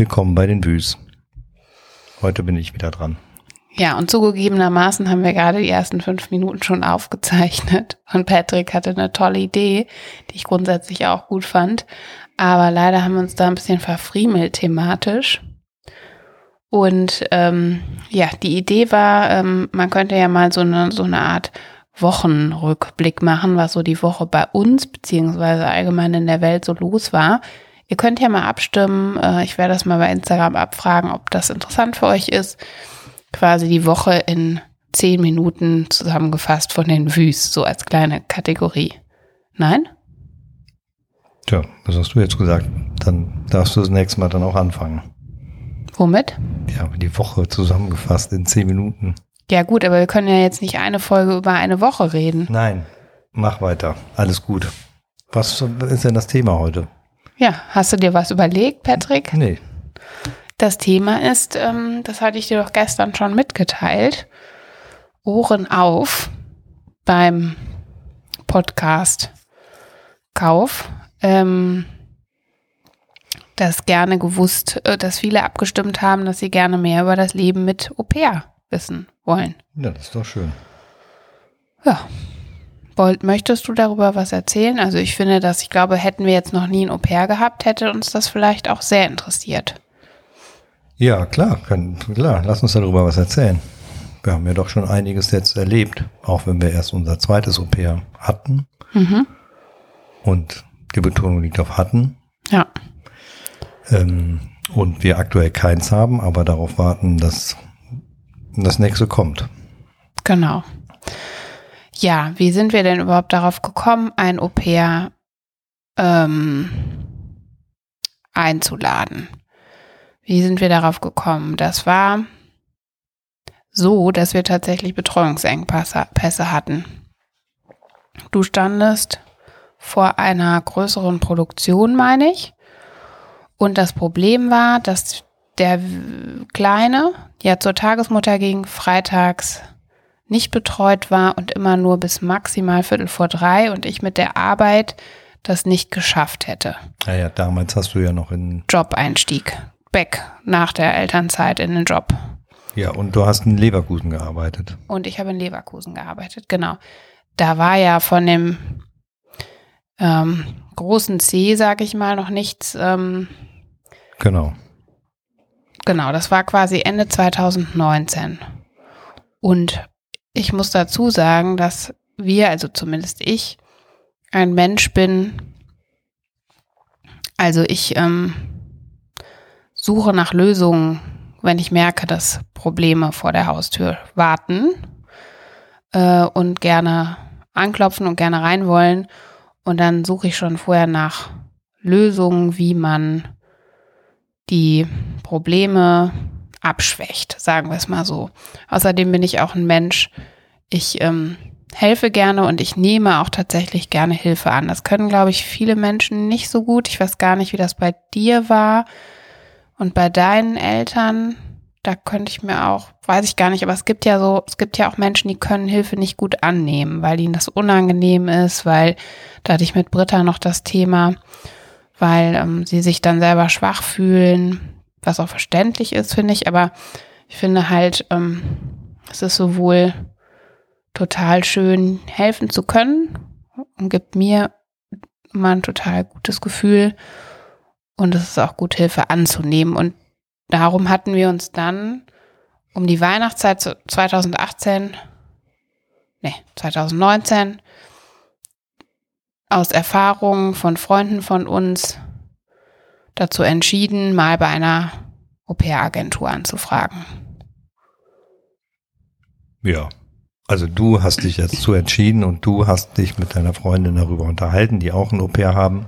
Willkommen bei den Büs. Heute bin ich wieder dran. Ja, und zugegebenermaßen haben wir gerade die ersten fünf Minuten schon aufgezeichnet. Und Patrick hatte eine tolle Idee, die ich grundsätzlich auch gut fand. Aber leider haben wir uns da ein bisschen verfriemelt thematisch. Und ähm, ja, die Idee war, ähm, man könnte ja mal so eine, so eine Art Wochenrückblick machen, was so die Woche bei uns beziehungsweise allgemein in der Welt so los war. Ihr könnt ja mal abstimmen. Äh, ich werde das mal bei Instagram abfragen, ob das interessant für euch ist. Quasi die Woche in zehn Minuten zusammengefasst von den Vus, so als kleine Kategorie. Nein? Tja, was hast du jetzt gesagt? Dann darfst du das nächste Mal dann auch anfangen. Womit? Ja, die Woche zusammengefasst in zehn Minuten. Ja gut, aber wir können ja jetzt nicht eine Folge über eine Woche reden. Nein, mach weiter. Alles gut. Was ist denn das Thema heute? Ja, hast du dir was überlegt, Patrick? Nee. Das Thema ist, ähm, das hatte ich dir doch gestern schon mitgeteilt, Ohren auf beim Podcast Kauf. Ähm, das gerne gewusst, äh, dass viele abgestimmt haben, dass sie gerne mehr über das Leben mit Au pair wissen wollen. Ja, das ist doch schön. Ja. Wollt, möchtest du darüber was erzählen? Also ich finde, dass ich glaube, hätten wir jetzt noch nie ein Au pair gehabt, hätte uns das vielleicht auch sehr interessiert. Ja, klar, kann, klar, lass uns darüber was erzählen. Wir haben ja doch schon einiges jetzt erlebt, auch wenn wir erst unser zweites Au pair hatten. Mhm. Und die Betonung liegt auf hatten. Ja. Ähm, und wir aktuell keins haben, aber darauf warten, dass das nächste kommt. Genau. Ja, wie sind wir denn überhaupt darauf gekommen, ein Au pair ähm, einzuladen? Wie sind wir darauf gekommen? Das war so, dass wir tatsächlich Betreuungsengpässe hatten. Du standest vor einer größeren Produktion, meine ich. Und das Problem war, dass der Kleine, ja zur Tagesmutter ging, freitags nicht betreut war und immer nur bis maximal Viertel vor drei und ich mit der Arbeit das nicht geschafft hätte. Naja, ah damals hast du ja noch in Job-Einstieg. Back nach der Elternzeit in den Job. Ja, und du hast in Leverkusen gearbeitet. Und ich habe in Leverkusen gearbeitet, genau. Da war ja von dem ähm, großen C, sag ich mal, noch nichts ähm, Genau. Genau, das war quasi Ende 2019. Und ich muss dazu sagen, dass wir, also zumindest ich, ein Mensch bin, also ich ähm, suche nach Lösungen, wenn ich merke, dass Probleme vor der Haustür warten äh, und gerne anklopfen und gerne rein wollen. Und dann suche ich schon vorher nach Lösungen, wie man die Probleme abschwächt, sagen wir es mal so. Außerdem bin ich auch ein Mensch, ich ähm, helfe gerne und ich nehme auch tatsächlich gerne Hilfe an. Das können, glaube ich, viele Menschen nicht so gut. Ich weiß gar nicht, wie das bei dir war und bei deinen Eltern. Da könnte ich mir auch, weiß ich gar nicht, aber es gibt ja so, es gibt ja auch Menschen, die können Hilfe nicht gut annehmen, weil ihnen das unangenehm ist, weil da hatte ich mit Britta noch das Thema, weil ähm, sie sich dann selber schwach fühlen, was auch verständlich ist, finde ich. Aber ich finde halt, ähm, es ist sowohl total schön, helfen zu können und gibt mir immer ein total gutes Gefühl. Und es ist auch gut, Hilfe anzunehmen. Und darum hatten wir uns dann um die Weihnachtszeit 2018, nee, 2019 aus Erfahrungen von Freunden von uns dazu entschieden, mal bei einer Au-pair-Agentur anzufragen. Ja, also du hast dich jetzt zu entschieden und du hast dich mit deiner Freundin darüber unterhalten, die auch ein Au-pair haben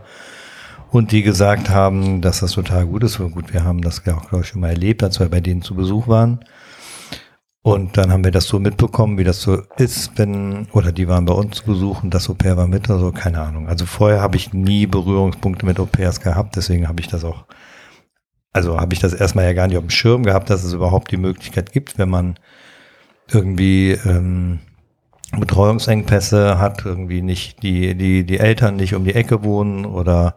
und die gesagt haben, dass das total gut ist. Gut, wir haben das ja auch, glaube ich, schon mal erlebt, als wir bei denen zu Besuch waren. Und dann haben wir das so mitbekommen, wie das so ist, wenn, oder die waren bei uns zu besuchen, das Au-pair war mit oder so, keine Ahnung. Also vorher habe ich nie Berührungspunkte mit Au-pairs gehabt, deswegen habe ich das auch, also habe ich das erstmal ja gar nicht auf dem Schirm gehabt, dass es überhaupt die Möglichkeit gibt, wenn man irgendwie ähm, Betreuungsengpässe hat, irgendwie nicht die, die, die Eltern nicht um die Ecke wohnen oder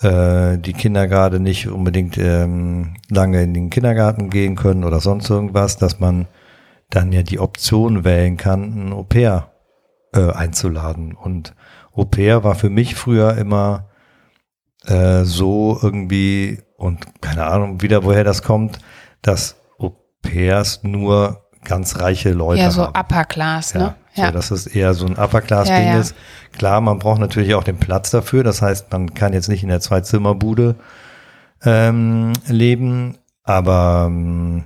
äh, die Kinder gerade nicht unbedingt ähm, lange in den Kindergarten gehen können oder sonst irgendwas, dass man dann ja die Option wählen kann, ein Au pair äh, einzuladen. Und Au pair war für mich früher immer äh, so irgendwie, und keine Ahnung wieder, woher das kommt, dass Au pairs nur ganz reiche Leute Ja, so haben. Upper Class, Ja, ne? So, dass es eher so ein Upper-Class-Ding Ja, ja. ist. Klar, man braucht natürlich auch den Platz dafür. Das heißt, man kann jetzt nicht in der Zwei-Zimmer-Bude ähm, leben. Aber ähm,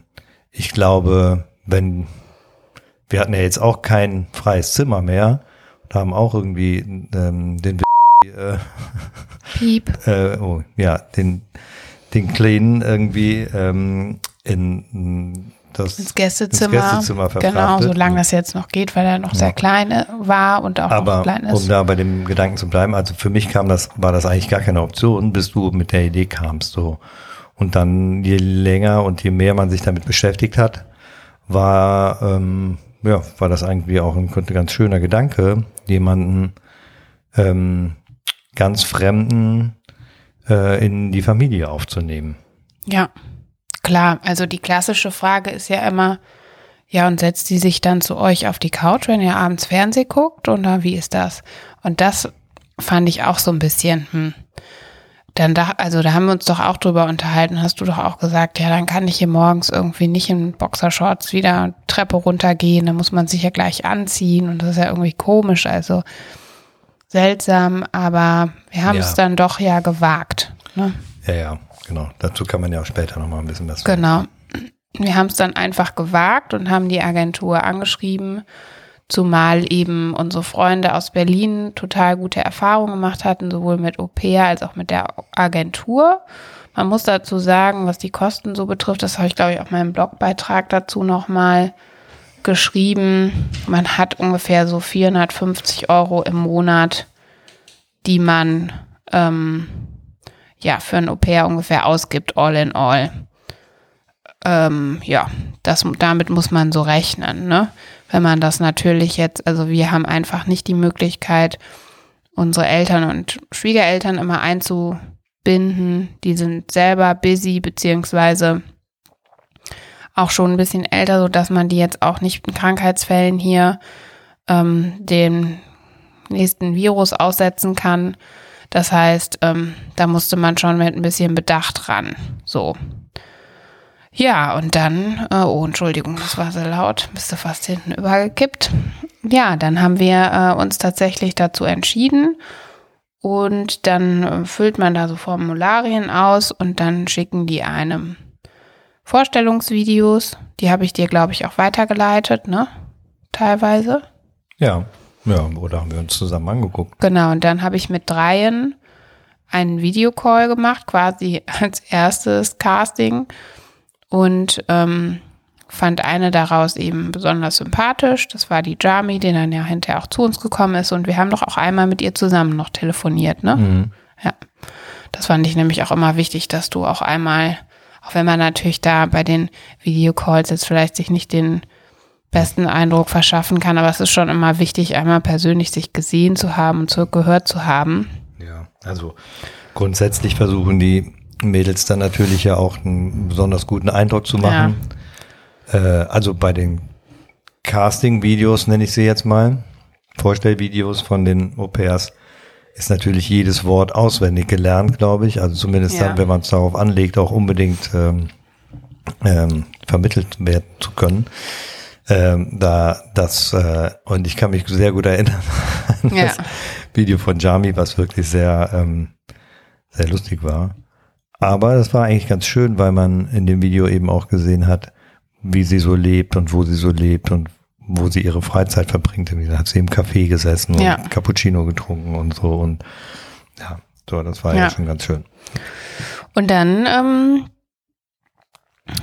ich glaube, wenn wir hatten ja jetzt auch kein freies Zimmer mehr und haben auch irgendwie ähm, den äh, Piep. äh, oh, ja, den, den Kleinen irgendwie ähm, in das Ins Gästezimmer. ins Gästezimmer Genau, solange das jetzt noch geht, weil er noch sehr Ja. klein äh, war und auch noch Aber klein um ist. da bei dem Gedanken zu bleiben, also für mich kam das, war das eigentlich gar keine Option, bis du mit der Idee kamst, so. Und dann, je länger und je mehr man sich damit beschäftigt hat, war, ähm, ja, war das eigentlich auch ein ganz schöner Gedanke, jemanden, ähm, ganz Fremden, äh, in die Familie aufzunehmen. Ja, klar. Also die klassische Frage ist ja immer, ja, und setzt die sich dann zu euch auf die Couch, wenn ihr abends Fernseh guckt? Oder wie ist das? Und das fand ich auch so ein bisschen, hm. Dann da, also da haben wir uns doch auch drüber unterhalten, hast du doch auch gesagt, ja, dann kann ich hier morgens irgendwie nicht in Boxershorts wieder Treppe runtergehen, dann muss man sich ja gleich anziehen und das ist ja irgendwie komisch, also seltsam, aber wir haben Ja. es dann doch ja gewagt. Ne? Ja, ja, genau. Dazu kann man ja auch später nochmal ein bisschen was sagen. Genau. Wir haben es dann einfach gewagt und haben die Agentur angeschrieben, zumal eben unsere Freunde aus Berlin total gute Erfahrungen gemacht hatten, sowohl mit Au pair als auch mit der Agentur. Man muss dazu sagen, was die Kosten so betrifft, das habe ich glaube ich auch meinen Blogbeitrag dazu nochmal geschrieben. Man hat ungefähr so 450 Euro im Monat, die man ähm, ja für ein Au pair ungefähr ausgibt, all in all ähm, ja, das, damit muss man so rechnen, ne? Wenn man das natürlich jetzt, also wir haben einfach nicht die Möglichkeit, unsere Eltern und Schwiegereltern immer einzubinden. Die sind selber busy, beziehungsweise auch schon ein bisschen älter, so dass man die jetzt auch nicht in Krankheitsfällen hier ähm, den nächsten Virus aussetzen kann. Das heißt, ähm, da musste man schon mit ein bisschen Bedacht ran. So. Ja, und dann, äh, oh, Entschuldigung, das war sehr laut, bist du fast hinten übergekippt. Ja, dann haben wir äh, uns tatsächlich dazu entschieden und dann äh, füllt man da so Formularien aus und dann schicken die einem Vorstellungsvideos. Die habe ich dir, glaube ich, auch weitergeleitet, ne? Teilweise. Ja, ja, oder haben wir uns zusammen angeguckt. Genau, und dann habe ich mit dreien einen Videocall gemacht, quasi als erstes Casting und ähm, fand eine daraus eben besonders sympathisch. Das war die Jami, die dann ja hinterher auch zu uns gekommen ist und wir haben doch auch einmal mit ihr zusammen noch telefoniert, ne? Mhm. Ja. Das fand ich nämlich auch immer wichtig, dass du auch einmal, auch wenn man natürlich da bei den Videocalls jetzt vielleicht sich nicht den besten Eindruck verschaffen kann, aber es ist schon immer wichtig, einmal persönlich sich gesehen zu haben und zu, gehört zu haben. Ja, also grundsätzlich versuchen die Mädels dann natürlich ja auch einen besonders guten Eindruck zu machen. Äh, also bei den Casting-Videos nenne ich sie jetzt mal, Vorstellvideos von den Au-pairs, ist natürlich jedes Wort auswendig gelernt, glaube ich. Also zumindest Ja. dann, wenn man es darauf anlegt, auch unbedingt ähm, ähm, vermittelt werden zu können. Ähm, da das äh, und ich kann mich sehr gut erinnern an Ja. das Video von Jami, was wirklich sehr ähm, sehr lustig war. Aber das war eigentlich ganz schön, weil man in dem Video eben auch gesehen hat, wie sie so lebt und wo sie so lebt und wo sie ihre Freizeit verbringt. Da hat sie im Café gesessen und Ja. Cappuccino getrunken und so und ja, so, das war ja, Ja. schon ganz schön. Und dann ähm,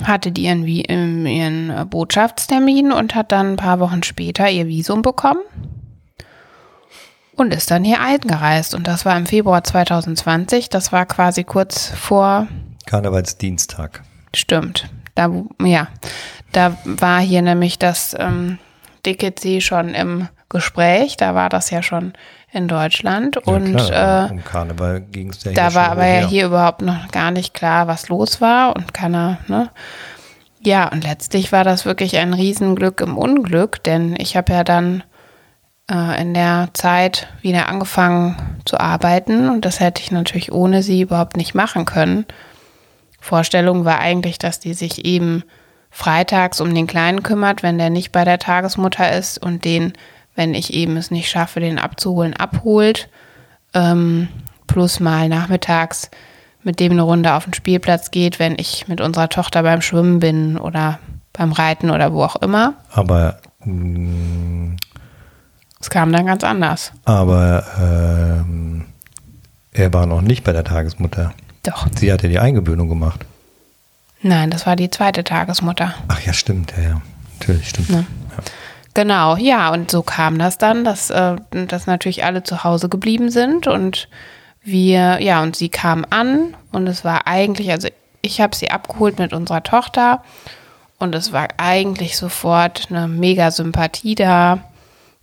hatte die ihren, ähm, ihren äh, Botschaftstermin und hat dann ein paar Wochen später ihr Visum bekommen und ist dann hier eingereist. Und das war im Februar 2020. Das war quasi kurz vor Karnevalsdienstag. Stimmt. Da, ja, da war hier nämlich das ähm, DKC schon im Gespräch. Da war das ja schon in Deutschland. Ja, und klar, äh, um Karneval ging es ja da war schon aber ja hier überhaupt noch gar nicht klar, was los war und keiner, ne? Ja, und letztlich war das wirklich ein Riesenglück im Unglück, denn ich habe ja dann äh, in der Zeit wieder angefangen zu arbeiten und das hätte ich natürlich ohne sie überhaupt nicht machen können. Vorstellung war eigentlich, dass die sich eben freitags um den Kleinen kümmert, wenn der nicht bei der Tagesmutter ist und den, wenn ich eben es nicht schaffe, den abzuholen, abholt. Ähm, plus mal nachmittags mit dem eine Runde auf den Spielplatz geht, wenn ich mit unserer Tochter beim Schwimmen bin oder beim Reiten oder wo auch immer. Aber, mh, Es kam dann ganz anders. aber ähm, er war noch nicht bei der Tagesmutter. Doch. Sie hatte die Eingewöhnung gemacht. Nein, das war die zweite Tagesmutter. Ach ja, stimmt, ja, ja. Natürlich, stimmt. Ne. Genau, ja, und so kam das dann, dass, äh, dass natürlich alle zu Hause geblieben sind und wir, ja, und sie kam an und es war eigentlich, also ich habe sie abgeholt mit unserer Tochter und es war eigentlich sofort eine mega Sympathie da.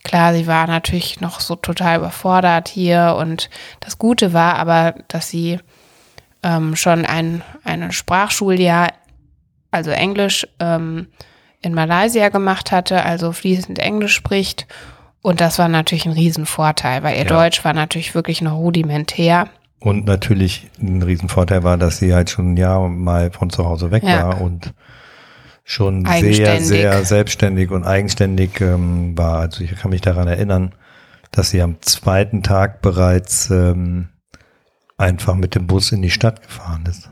Klar, sie war natürlich noch so total überfordert hier und das Gute war aber, dass sie ähm, schon ein, ein Sprachschuljahr, also Englisch, ähm, in Malaysia gemacht hatte, also fließend Englisch spricht. Und das war natürlich ein Riesenvorteil, weil ihr Ja. Deutsch war natürlich wirklich noch rudimentär. Und natürlich ein Riesenvorteil war, dass sie halt schon ein Jahr mal von zu Hause weg Ja. war und schon sehr, sehr selbstständig und eigenständig ähm, war. Also ich kann mich daran erinnern, dass sie am zweiten Tag bereits ähm, einfach mit dem Bus in die Stadt gefahren ist.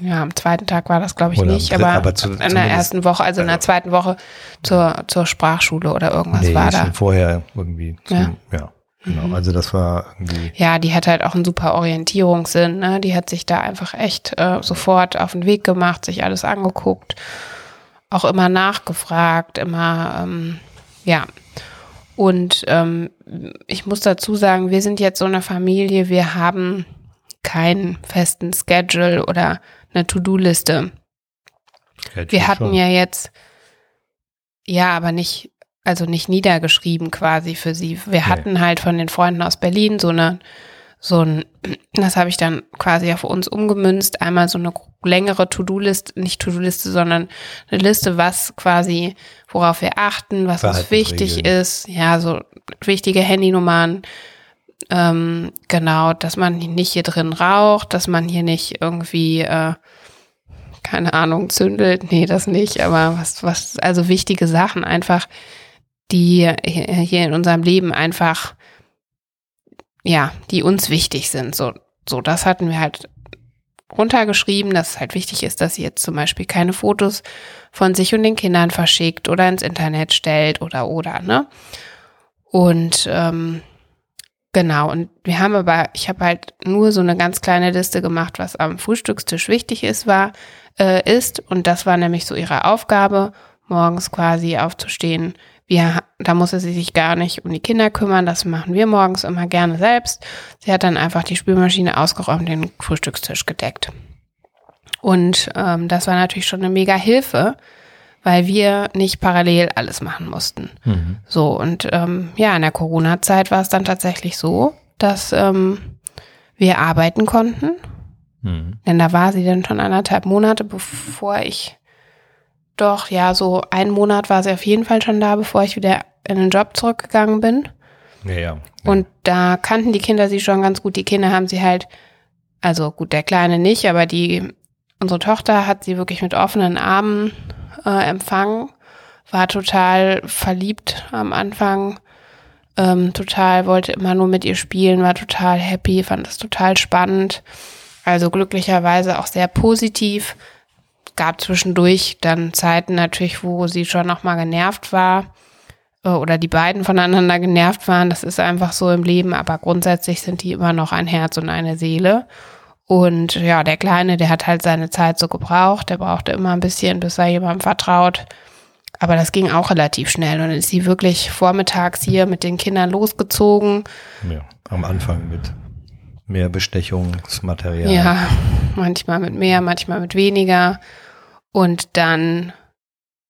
Ja, am zweiten Tag war das, glaube ich, Oder nicht, aber, aber zu- in der ersten Woche, also in der also- zweiten Woche zur, zur Sprachschule oder irgendwas nee, war da. vorher irgendwie. Zum, Ja. ja. genau. Mhm. Also das war irgendwie. Ja, die hat halt auch einen super Orientierungssinn. Ne? Die hat sich da einfach echt äh, sofort auf den Weg gemacht, sich alles angeguckt, auch immer nachgefragt, immer, ähm, ja. Und ähm, ich muss dazu sagen, wir sind jetzt so eine Familie, wir haben keinen festen Schedule oder eine To-Do-Liste. Wir hatten ja jetzt, ja, aber nicht, also nicht niedergeschrieben quasi für sie. Wir Nee. hatten halt von den Freunden aus Berlin so eine, so ein, das habe ich dann quasi auf uns umgemünzt, einmal so eine längere To-Do-Liste, nicht To-Do-Liste, sondern eine Liste, was quasi, worauf wir achten, was uns wichtig ist, ja, so wichtige Handynummern, ähm, genau, dass man nicht hier drin raucht, dass man hier nicht irgendwie, äh, keine Ahnung, zündelt. Nee, das nicht, aber was, was, also wichtige Sachen einfach, die hier in unserem Leben einfach, ja, die uns wichtig sind. So, so, das hatten wir halt runtergeschrieben, dass es halt wichtig ist, dass sie jetzt zum Beispiel keine Fotos von sich und den Kindern verschickt oder ins Internet stellt oder oder, ne? Und ähm, genau, und wir haben aber, ich habe halt nur so eine ganz kleine Liste gemacht, was am Frühstückstisch wichtig ist, war, äh, ist. Und das war nämlich so ihre Aufgabe, morgens quasi aufzustehen. Wir, da musste sie sich gar nicht um die Kinder kümmern, das machen wir morgens immer gerne selbst. Sie hat dann einfach die Spülmaschine ausgeräumt, den Frühstückstisch gedeckt. Und ähm, das war natürlich schon eine mega Hilfe, weil wir nicht parallel alles machen mussten. Mhm. So, und ähm, ja, in der Corona-Zeit war es dann tatsächlich so, dass ähm, wir arbeiten konnten. Mhm. Denn da war sie dann schon anderthalb Monate, bevor ich doch, ja, so einen Monat war sie auf jeden Fall schon da, bevor ich wieder in den Job zurückgegangen bin. Ja, ja. Und da kannten die Kinder sie schon ganz gut. Die Kinder haben sie halt, also gut, der Kleine nicht, aber die, unsere Tochter hat sie wirklich mit offenen Armen äh, empfangen, war total verliebt am Anfang, ähm, total wollte immer nur mit ihr spielen, war total happy, fand das total spannend. Also glücklicherweise auch sehr positiv. Gab zwischendurch dann Zeiten natürlich, wo sie schon noch mal genervt war äh, oder die beiden voneinander genervt waren. Das ist einfach so im Leben, aber grundsätzlich sind die immer noch ein Herz und eine Seele. Und ja, der Kleine, der hat halt seine Zeit so gebraucht. Der brauchte immer ein bisschen, bis er jemandem vertraut. Aber das ging auch relativ schnell. Und dann ist sie wirklich vormittags hier mit den Kindern losgezogen. ja. Am Anfang mit mehr Bestechungsmaterial. Ja, manchmal mit mehr, manchmal mit weniger. Und dann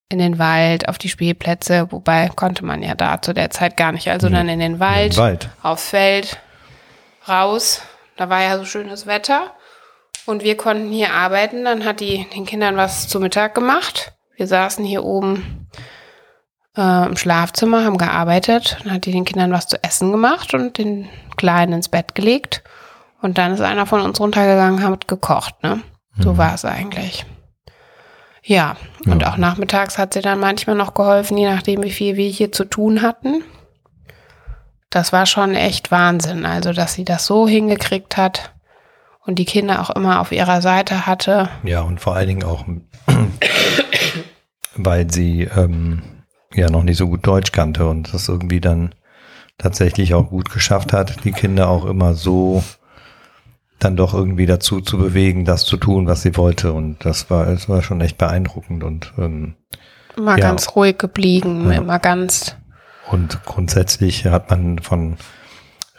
in den Wald, auf die Spielplätze, wobei konnte man ja da zu der Zeit gar nicht. Also dann in den Wald, den Wald. aufs Feld, raus. Da war ja so schönes Wetter. Und wir konnten hier arbeiten. Dann hat die den Kindern was zu Mittag gemacht. Wir saßen hier oben äh, im Schlafzimmer, haben gearbeitet. Dann hat die den Kindern was zu essen gemacht und den Kleinen ins Bett gelegt. Und dann ist einer von uns runtergegangen, hat gekocht. Ne? So war es eigentlich. Ja, und Ja. auch nachmittags hat sie dann manchmal noch geholfen, je nachdem, wie viel wir hier zu tun hatten. Das war schon echt Wahnsinn. Also, dass sie das so hingekriegt hat und die Kinder auch immer auf ihrer Seite hatte. Ja, und vor allen Dingen auch, weil sie ähm, ja noch nicht so gut Deutsch kannte und das irgendwie dann tatsächlich auch gut geschafft hat, die Kinder auch immer so dann doch irgendwie dazu zu bewegen, das zu tun, was sie wollte. Und das war, es war schon echt beeindruckend und ähm, Immer Ja. ganz ruhig geblieben, Ja. immer ganz, Und grundsätzlich hat man von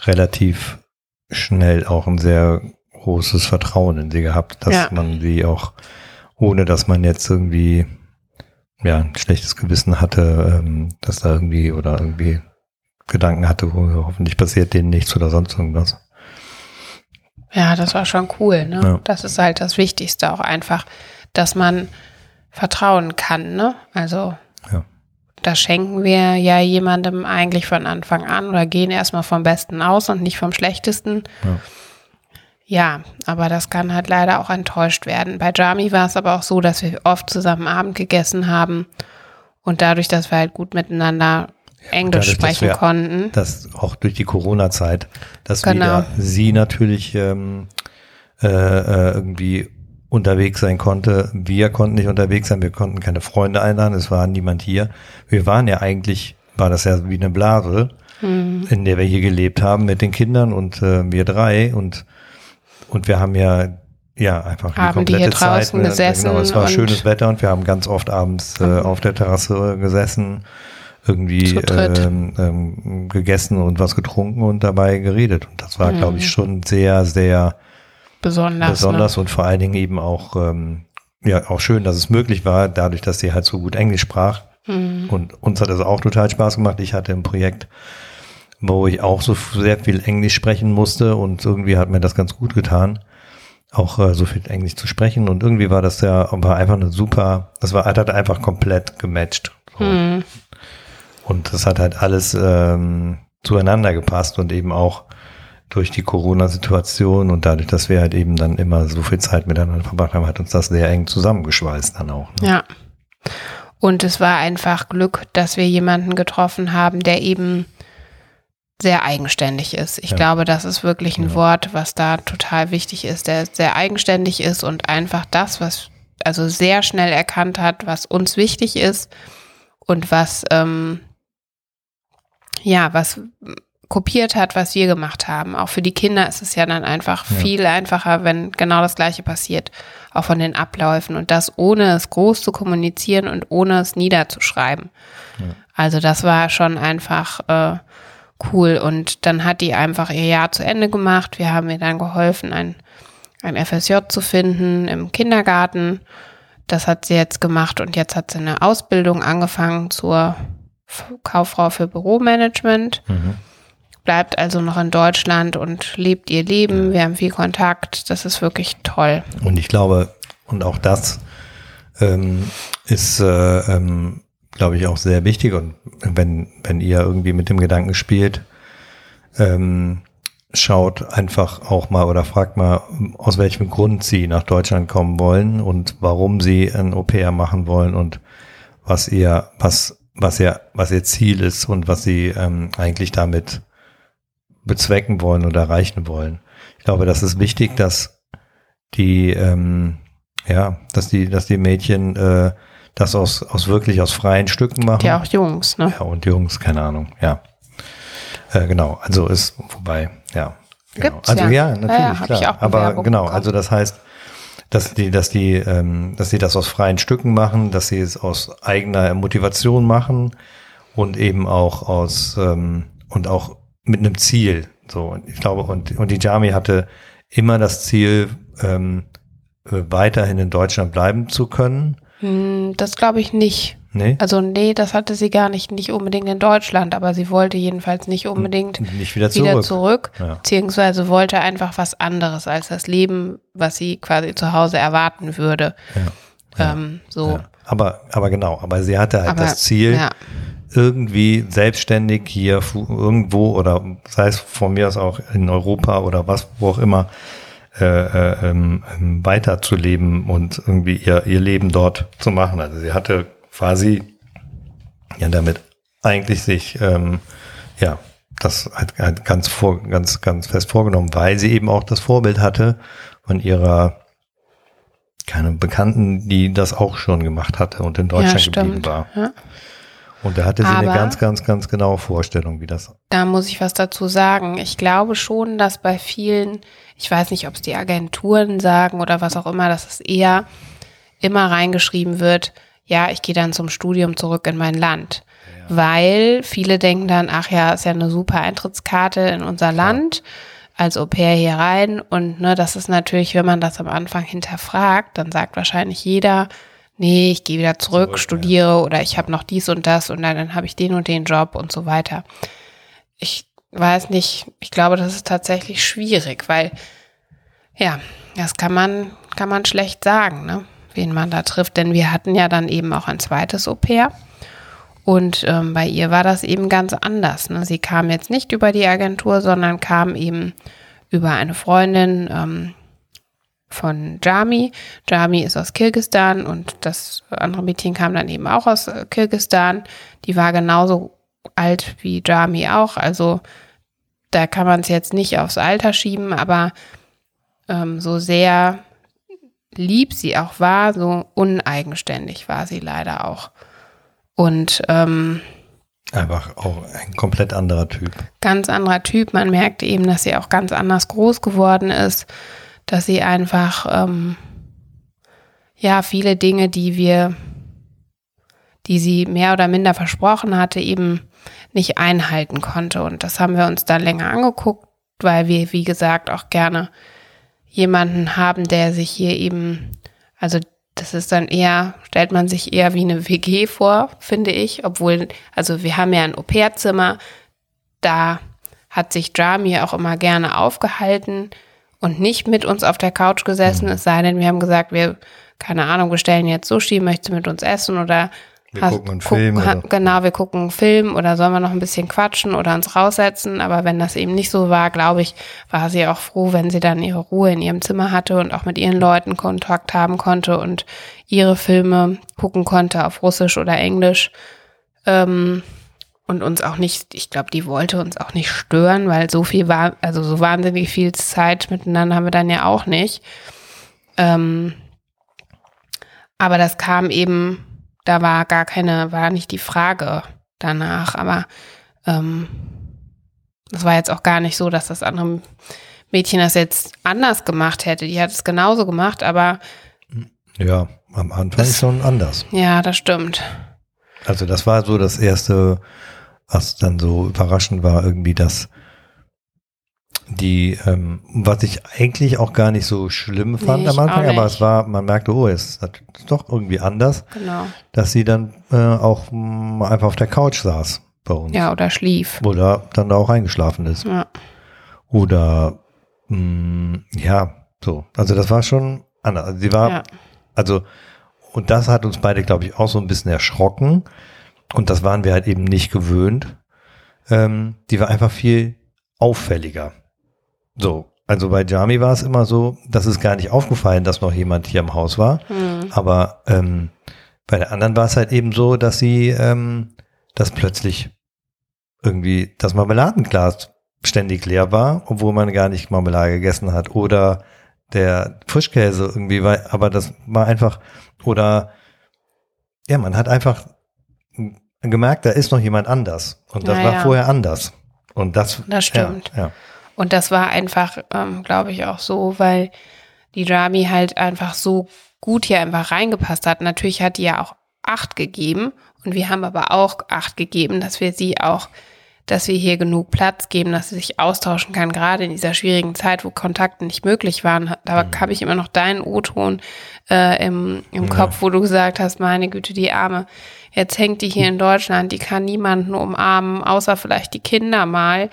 relativ schnell auch ein sehr großes Vertrauen in sie gehabt, dass Ja. man sie auch, ohne dass man jetzt irgendwie ja, ein schlechtes Gewissen hatte, ähm, dass da irgendwie oder irgendwie Gedanken hatte, wo hoffentlich passiert denen nichts oder sonst irgendwas. Ja, das war schon cool, ne? Ja. Das ist halt das Wichtigste auch einfach, dass man vertrauen kann, ne? Also, Ja. das schenken wir ja jemandem eigentlich von Anfang an oder gehen erstmal vom Besten aus und nicht vom Schlechtesten. Ja. Ja, aber das kann halt leider auch enttäuscht werden. Bei Jami war es aber auch so, dass wir oft zusammen Abend gegessen haben und dadurch, dass wir halt gut miteinander Englisch dadurch, sprechen wir- konnten. Das auch durch die Corona-Zeit, dass Genau. wieder sie natürlich ähm, äh, äh, irgendwie unterwegs sein konnte. Wir konnten nicht unterwegs sein, wir konnten keine Freunde einladen, es war niemand hier. Wir waren ja eigentlich, war das ja wie eine Blase, Mhm. in der wir hier gelebt haben mit den Kindern und äh, wir drei und und wir haben ja ja einfach die Haben die komplette hier Zeit. draußen ne, gesessen Genau, es war schönes Wetter und wir haben ganz oft abends äh, auf der Terrasse gesessen, irgendwie ähm, ähm, gegessen und was getrunken und dabei geredet. Und das war, glaube ich, schon sehr, sehr Besonders. besonders und vor allen Dingen eben auch ähm, ja auch schön, dass es möglich war, dadurch, dass sie halt so gut Englisch sprach. Ne? Mhm. Und uns hat es auch total Spaß gemacht. Ich hatte ein Projekt, wo ich auch so sehr viel Englisch sprechen musste und irgendwie hat mir das ganz gut getan, auch äh, so viel Englisch zu sprechen. Und irgendwie war das ja war einfach eine super, das war hat einfach komplett gematcht. So. Mhm. Und das hat halt alles ähm, zueinander gepasst und eben auch durch die Corona-Situation und dadurch, dass wir halt eben dann immer so viel Zeit miteinander verbracht haben, hat uns das sehr eng zusammengeschweißt dann auch. Ne? Ja. Und es war einfach Glück, dass wir jemanden getroffen haben, der eben sehr eigenständig ist. Ich Ja. glaube, das ist wirklich ein Ja. Wort, was da total wichtig ist, der sehr eigenständig ist und einfach das, was also sehr schnell erkannt hat, was uns wichtig ist und was ähm, ja, was kopiert hat, was wir gemacht haben. Auch für die Kinder ist es ja dann einfach Ja. viel einfacher, wenn genau das Gleiche passiert, auch von den Abläufen und das ohne es groß zu kommunizieren und ohne es niederzuschreiben. Also das war schon einfach äh, cool und dann hat die einfach ihr Jahr zu Ende gemacht. Wir haben ihr dann geholfen, ein, ein FSJ zu finden im Kindergarten. Das hat sie jetzt gemacht und jetzt hat sie eine Ausbildung angefangen zur Kauffrau für Büromanagement Mhm. bleibt also noch in Deutschland und lebt ihr Leben. Wir haben viel Kontakt. Das ist wirklich toll. Und ich glaube, und auch das ähm, ist, äh, ähm, glaube ich, auch sehr wichtig. Und wenn, wenn ihr irgendwie mit dem Gedanken spielt, ähm, schaut einfach auch mal oder fragt mal, aus welchem Grund sie nach Deutschland kommen wollen und warum sie ein Au-pair machen wollen und was ihr, was, was ihr, was ihr Ziel ist und was sie ähm, eigentlich damit bezwecken wollen oder erreichen wollen. Ich glaube, das ist wichtig, dass die, ähm, ja, dass die, dass die Mädchen äh, das aus, aus wirklich aus freien Stücken machen. Ja, auch Jungs, ne? Ja, und Jungs, keine Ahnung, ja. Äh, genau, also ist vorbei, ja. Genau. Gibt's also ja. ja, natürlich, ja, klar. Aber genau, bekommen. also das heißt, dass die, dass die, ähm, dass sie das aus freien Stücken machen, dass sie es aus eigener Motivation machen und eben auch aus ähm, und auch mit einem Ziel. So, und ich glaube, und, und die Jami hatte immer das Ziel, ähm, äh, weiterhin in Deutschland bleiben zu können Das glaube ich nicht. Nee? Also nee, das hatte sie gar nicht, nicht unbedingt in Deutschland, aber sie wollte jedenfalls nicht unbedingt Nicht wieder zurück. wieder zurück, Ja. beziehungsweise wollte einfach was anderes als das Leben, was sie quasi zu Hause erwarten würde. Ja. Ähm, so. Ja. Aber, aber genau, aber sie hatte halt Aber, das Ziel, irgendwie selbstständig hier irgendwo oder sei es von mir aus auch in Europa oder was, wo auch immer, äh, äh, ähm, ähm, weiterzuleben und irgendwie ihr, ihr Leben dort zu machen. Also sie hatte quasi ja damit eigentlich sich ähm, ja das halt, halt ganz vor, ganz ganz fest vorgenommen, weil sie eben auch das Vorbild hatte von ihrer keine Bekannten, die das auch schon gemacht hatte und in ja Deutschland geblieben stimmt. war. Ja. Und da hatte sie eine Aber- ganz, ganz, ganz genaue Vorstellung, wie das. Da muss ich was dazu sagen. Ich glaube schon, dass bei vielen, ich weiß nicht, ob es die Agenturen sagen oder was auch immer, dass es eher immer reingeschrieben wird, ja, ich gehe dann zum Studium zurück in mein Land. Weil viele denken dann, ach ja, ist ja eine super Eintrittskarte in unser Land, als Au pair hier rein. Und ne, das ist natürlich, wenn man das am Anfang hinterfragt, dann sagt wahrscheinlich jeder, nee, ich gehe wieder zurück, Zurück, ja. studiere oder ich habe noch dies und das und dann, dann habe ich den und den Job und so weiter. Ich weiß nicht, ich glaube, das ist tatsächlich schwierig, weil ja, das kann man, kann man schlecht sagen, ne? wen man da trifft, denn wir hatten ja dann eben auch ein zweites Au pair. Und ähm, bei ihr war das eben ganz anders. Ne? Sie kam jetzt nicht über die Agentur, sondern kam eben über eine Freundin ähm, von Jami. Jami ist aus Kirgistan und das andere Mädchen kam dann eben auch aus äh, Kirgistan. Die war genauso alt wie Jami auch. Also da kann man es jetzt nicht aufs Alter schieben, aber ähm, so sehr lieb sie auch war, so uneigenständig war sie leider auch. Und ähm, Einfach auch ein komplett anderer Typ. ganz anderer Typ. Man merkte eben, dass sie auch ganz anders groß geworden ist, dass sie einfach, ähm, ja, viele Dinge, die wir, die sie mehr oder minder versprochen hatte, eben nicht einhalten konnte. Und das haben wir uns dann länger angeguckt, weil wir, wie gesagt, auch gerne jemanden haben, der sich hier eben, also das ist dann eher, stellt man sich eher wie eine WG vor, finde ich, obwohl, also wir haben ja ein Au-pair-Zimmer, da hat sich Jami auch immer gerne aufgehalten und nicht mit uns auf der Couch gesessen, es sei denn, wir haben gesagt, wir, keine Ahnung, bestellen jetzt Sushi, möchtest du mit uns essen oder Wir gucken einen Film ha- oder- genau, wir gucken einen Film oder sollen wir noch ein bisschen quatschen oder uns raussetzen, aber wenn das eben nicht so war, glaube ich, war sie auch froh, wenn sie dann ihre Ruhe in ihrem Zimmer hatte und auch mit ihren Leuten Kontakt haben konnte und ihre Filme gucken konnte auf Russisch oder Englisch. Ähm, und uns auch nicht, ich glaube, die wollte uns auch nicht stören, weil so viel war, also so wahnsinnig viel Zeit miteinander haben wir dann ja auch nicht. Ähm, aber das kam eben, da war gar keine, war nicht die Frage danach, aber ähm, das war jetzt auch gar nicht so, dass das andere Mädchen das jetzt anders gemacht hätte. Die hat es genauso gemacht, aber Ja, am Anfang Das- schon anders. ja, das stimmt. Also das war so das erste, was dann so überraschend war, irgendwie, dass die, ähm, was ich eigentlich auch gar nicht so schlimm fand Nee, am Anfang, aber es war, man merkte, oh, es ist doch irgendwie anders, Genau. dass sie dann äh, auch mh, einfach auf der Couch saß bei uns. Ja, oder schlief. Oder dann da auch eingeschlafen ist. Ja. Oder mh, ja, so. Also das war schon anders. Also sie war, Ja. also, und das hat uns beide, glaube ich, auch so ein bisschen erschrocken. Und das waren wir halt eben nicht gewöhnt. Ähm, die war einfach viel auffälliger. So. Also bei Jami war es immer so, dass es gar nicht aufgefallen, dass noch jemand hier im Haus war. Hm. Aber ähm, bei der anderen war es halt eben so, dass sie, ähm, dass plötzlich irgendwie das Marmeladenglas ständig leer war, obwohl man gar nicht Marmelade gegessen hat. Oder der Frischkäse irgendwie war, aber das war einfach, oder ja, man hat einfach gemerkt, da ist noch jemand anders. Und das Ja, war ja. vorher anders. Und das, Das stimmt. Ja, ja. Und das war einfach, ähm, glaube ich, auch so, weil die Jami halt einfach so gut hier einfach reingepasst hat. Natürlich hat die ja auch Acht gegeben und wir haben aber auch Acht gegeben, dass wir sie auch dass wir hier genug Platz geben, dass sie sich austauschen kann, gerade in dieser schwierigen Zeit, wo Kontakte nicht möglich waren. Da mhm. habe ich immer noch deinen O-Ton äh, im, im ja. Kopf, wo du gesagt hast, meine Güte, die Arme, jetzt hängt die hier in Deutschland, die kann niemanden umarmen, außer vielleicht die Kinder mal.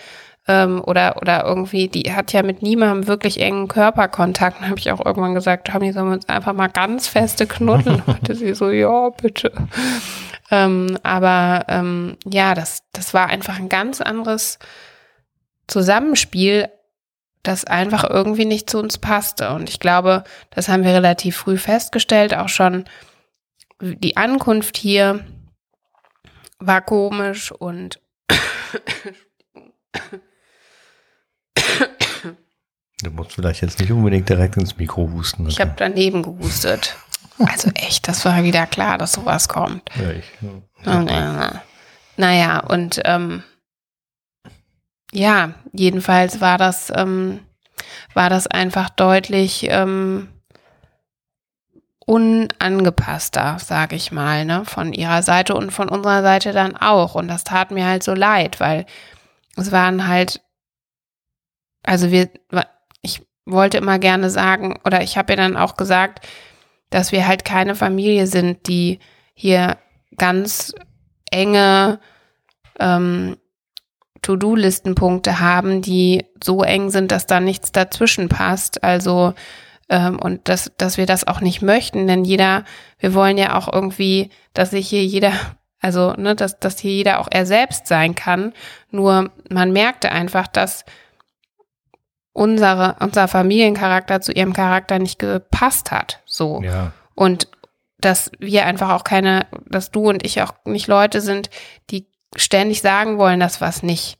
Ähm, oder, oder irgendwie, die hat ja mit niemandem wirklich engen Körperkontakt. Dann habe ich auch irgendwann gesagt, haben die sollen wir uns einfach mal ganz feste knuddeln. hatte sie so, ja, bitte. Ähm, aber ähm, ja, das, das war einfach ein ganz anderes Zusammenspiel, das einfach irgendwie nicht zu uns passte. Und ich glaube, das haben wir relativ früh festgestellt, auch schon die Ankunft hier war komisch und Du musst vielleicht jetzt nicht unbedingt direkt ins Mikro husten. Ich habe daneben gehustet. Also echt, das war wieder klar, dass sowas kommt. Ja, ich, ja. Naja, und ähm, ja, jedenfalls war das, ähm, war das einfach deutlich ähm, unangepasster, sage ich mal, ne, von ihrer Seite und von unserer Seite dann auch. Und das tat mir halt so leid, weil es waren halt, also wir, wollte immer gerne sagen, oder ich habe ja dann auch gesagt, dass wir halt keine Familie sind, die hier ganz enge ähm, To-Do-Listenpunkte haben, die so eng sind, dass da nichts dazwischen passt. Also ähm, und dass, dass wir das auch nicht möchten, denn jeder, wir wollen ja auch irgendwie, dass sich hier jeder, also ne, dass, dass hier jeder auch er selbst sein kann. Nur man merkte einfach, dass unsere, unser Familiencharakter zu ihrem Charakter nicht gepasst hat. So. Ja. Und dass wir einfach auch keine, dass du und ich auch nicht Leute sind, die ständig sagen wollen, dass was nicht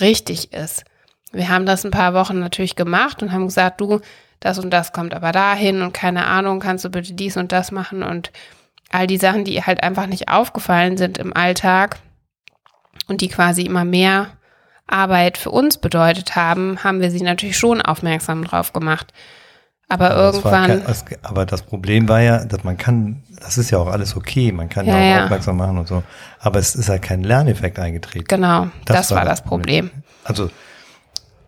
richtig ist. Wir haben das ein paar Wochen natürlich gemacht und haben gesagt, du, das und das kommt aber dahin und keine Ahnung, kannst du bitte dies und das machen und all die Sachen, die halt einfach nicht aufgefallen sind im Alltag und die quasi immer mehr Arbeit für uns bedeutet haben, haben wir sie natürlich schon aufmerksam drauf gemacht. Aber, aber irgendwann. Das kein, aber das Problem war ja, dass man kann, das ist ja auch alles okay, man kann ja, ja auch ja. aufmerksam machen und so. Aber es ist halt kein Lerneffekt eingetreten. Genau, das, das war das Problem. Also,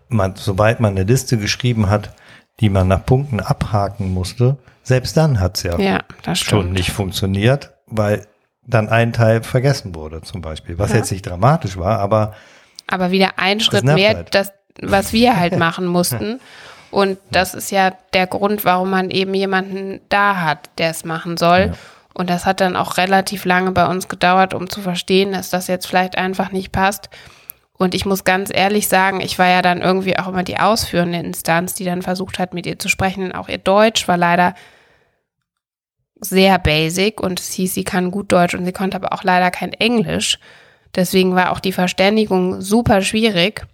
man, sobald man eine Liste geschrieben hat, die man nach Punkten abhaken musste, selbst dann hat es ja, ja schon nicht funktioniert, weil dann ein Teil vergessen wurde, zum Beispiel. Was jetzt nicht dramatisch war, aber aber wieder ein Schritt mehr, halt. das, was wir halt machen mussten. Und das ist ja der Grund, warum man eben jemanden da hat, der es machen soll. Ja. Und das hat dann auch relativ lange bei uns gedauert, um zu verstehen, dass das jetzt vielleicht einfach nicht passt. Und ich muss ganz ehrlich sagen, ich war ja dann irgendwie auch immer die ausführende Instanz, die dann versucht hat, mit ihr zu sprechen. Auch ihr Deutsch war leider sehr basic und es hieß, sie kann gut Deutsch und sie konnte aber auch leider kein Englisch. Deswegen war auch die Verständigung super schwierig.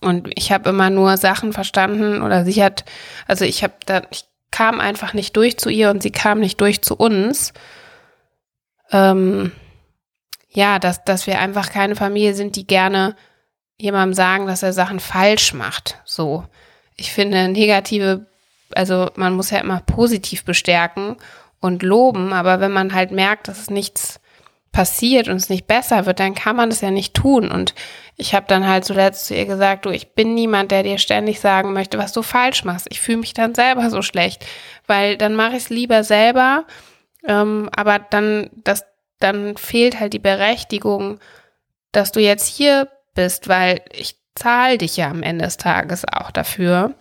Und ich habe immer nur Sachen verstanden oder sie hat, also ich habe da, ich kam einfach nicht durch zu ihr und sie kam nicht durch zu uns. Ähm, ja, dass, dass wir einfach keine Familie sind, die gerne jemandem sagen, dass er Sachen falsch macht. So. Ich finde negative, also man muss ja immer positiv bestärken und loben, aber wenn man halt merkt, dass es nichts passiert und es nicht besser wird, dann kann man das ja nicht tun. Und ich habe dann halt zuletzt zu ihr gesagt, du, ich bin niemand, der dir ständig sagen möchte, was du falsch machst. Ich fühle mich dann selber so schlecht, weil dann mache ich es lieber selber. Ähm, aber dann, das, dann fehlt halt die Berechtigung, dass du jetzt hier bist, weil ich zahle dich ja am Ende des Tages auch dafür.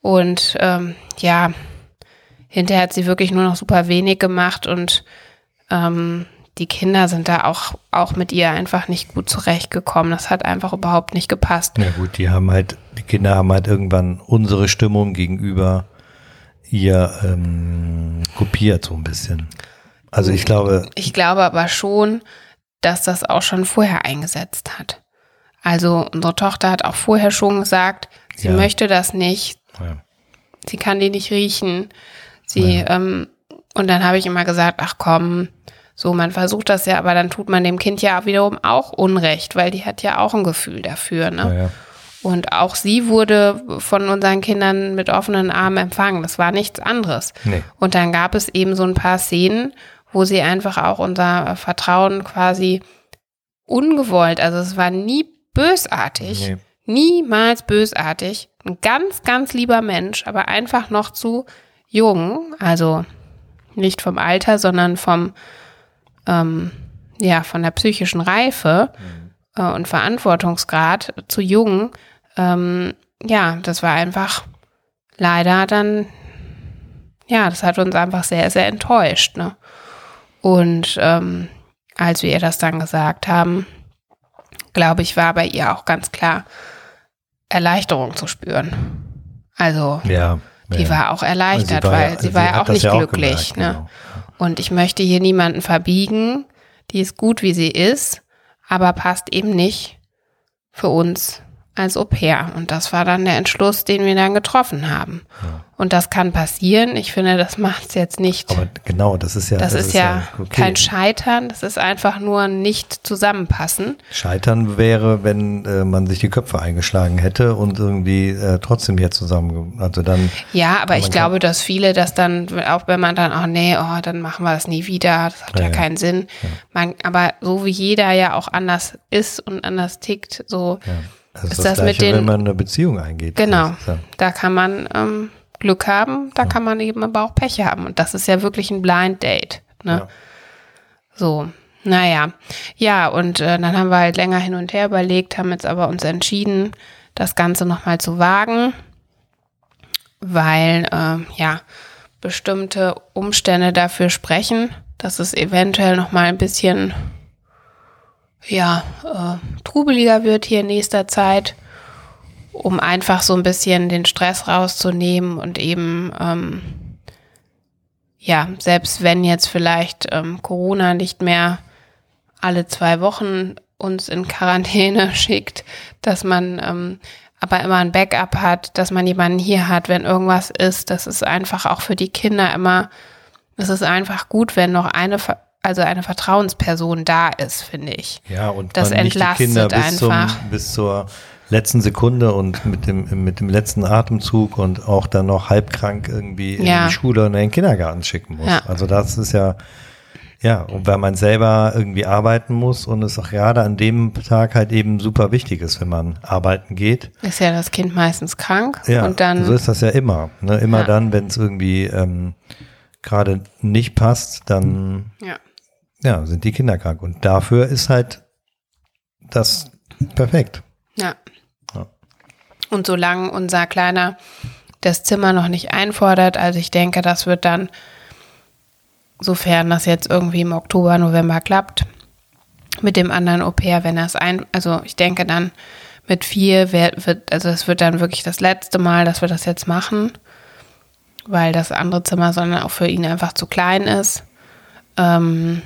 Und ähm, ja, hinterher hat sie wirklich nur noch super wenig gemacht und ähm, die Kinder sind da auch, auch mit ihr einfach nicht gut zurechtgekommen. Das hat einfach überhaupt nicht gepasst. Ja gut, die haben halt, die Kinder haben halt irgendwann unsere Stimmung gegenüber ihr ähm, kopiert so ein bisschen. Also ich glaube. Ich glaube aber schon, dass das auch schon vorher eingesetzt hat. Also unsere Tochter hat auch vorher schon gesagt, sie ja. möchte das nicht. Ja. Sie kann die nicht riechen. Sie, ja. ähm, und dann habe ich immer gesagt, ach komm, so, man versucht das ja, aber dann tut man dem Kind ja wiederum auch Unrecht, weil die hat ja auch ein Gefühl dafür, ne? Ja, ja. Und auch sie wurde von unseren Kindern mit offenen Armen empfangen. Das war nichts anderes. Nee. Und dann gab es eben so ein paar Szenen, wo sie einfach auch unser Vertrauen quasi ungewollt. Also es war nie bösartig. Nee. Niemals bösartig. Ein ganz, ganz lieber Mensch, aber einfach noch zu jung. Also nicht vom Alter, sondern vom, ähm, ja, von der psychischen Reife äh, und Verantwortungsgrad zu jung. Ähm, ja, das war einfach leider dann, ja, das hat uns einfach sehr, sehr enttäuscht. Ne? Und ähm, als wir ihr das dann gesagt haben, glaube ich, war bei ihr auch ganz klar Erleichterung zu spüren. Also Ja. die ja. war auch erleichtert, Sie war weil sie sie war ja auch nicht ja auch glücklich. gemerkt, ne? genau. Und ich möchte hier niemanden verbiegen. Die ist gut, wie sie ist, aber passt eben nicht für uns als Au pair. Und das war dann der Entschluss, den wir dann getroffen haben. Und das kann passieren. Ich finde, das macht es jetzt nicht. Aber genau, das ist ja. das, ist, ja, okay. kein Scheitern, das ist einfach nur nicht zusammenpassen. Scheitern wäre, wenn äh, man sich die Köpfe eingeschlagen hätte und irgendwie äh, trotzdem hier zusammen, also dann, Ja, aber ich glaube, dass viele das dann, auch wenn man dann, oh nee, oh, dann machen wir das nie wieder, das hat ja, Ja, ja. keinen Sinn. Man, aber so wie jeder ja auch anders ist und anders tickt, so, ja. Das ist, Ist das, das mit Gleiche, den- wenn man eine Beziehung eingeht. genau, ja- da kann man ähm, Glück haben, da kann man eben aber auch Pech haben. Und das ist ja wirklich ein Blind Date. Ne? Ja. So, naja. Ja, und äh, dann haben wir halt länger hin und her überlegt, haben jetzt aber uns entschieden, das Ganze nochmal zu wagen, weil ähm, ja bestimmte Umstände dafür sprechen, dass es eventuell nochmal ein bisschen ja, äh, trubeliger wird hier in nächster Zeit, um einfach so ein bisschen den Stress rauszunehmen und eben ähm, ja, selbst wenn jetzt vielleicht ähm, Corona nicht mehr alle zwei Wochen uns in Quarantäne schickt, dass man ähm, aber immer ein Backup hat, dass man jemanden hier hat, wenn irgendwas ist. Das ist einfach auch für die Kinder immer, es ist einfach gut, wenn noch eine, also eine Vertrauensperson da ist, finde ich. Ja, und Das man nicht die entlastet Kinder bis, zum, einfach. bis zur letzten Sekunde und mit dem, mit dem letzten Atemzug und auch dann noch halbkrank irgendwie in Ja. die Schule und in den Kindergarten schicken muss. Ja. Also das ist ja, ja, und weil man selber irgendwie arbeiten muss und es auch gerade an dem Tag halt eben super wichtig ist, wenn man arbeiten geht. Ist ja das Kind meistens krank Ja, und dann so ist das ja immer. Ne? Immer Ja. dann, wenn es irgendwie ähm, gerade nicht passt, dann ja. Ja, sind die Kinder krank. Und dafür ist halt das perfekt. Ja. Ja. Und solange unser Kleiner das Zimmer noch nicht einfordert, also ich denke, das wird dann, sofern das jetzt irgendwie im Oktober, November klappt, mit dem anderen Au pair, wenn er es ein, also ich denke dann mit vier wird, wird also es wird dann wirklich das letzte Mal, dass wir das jetzt machen, weil das andere Zimmer, sondern auch für ihn einfach zu klein ist. Ähm,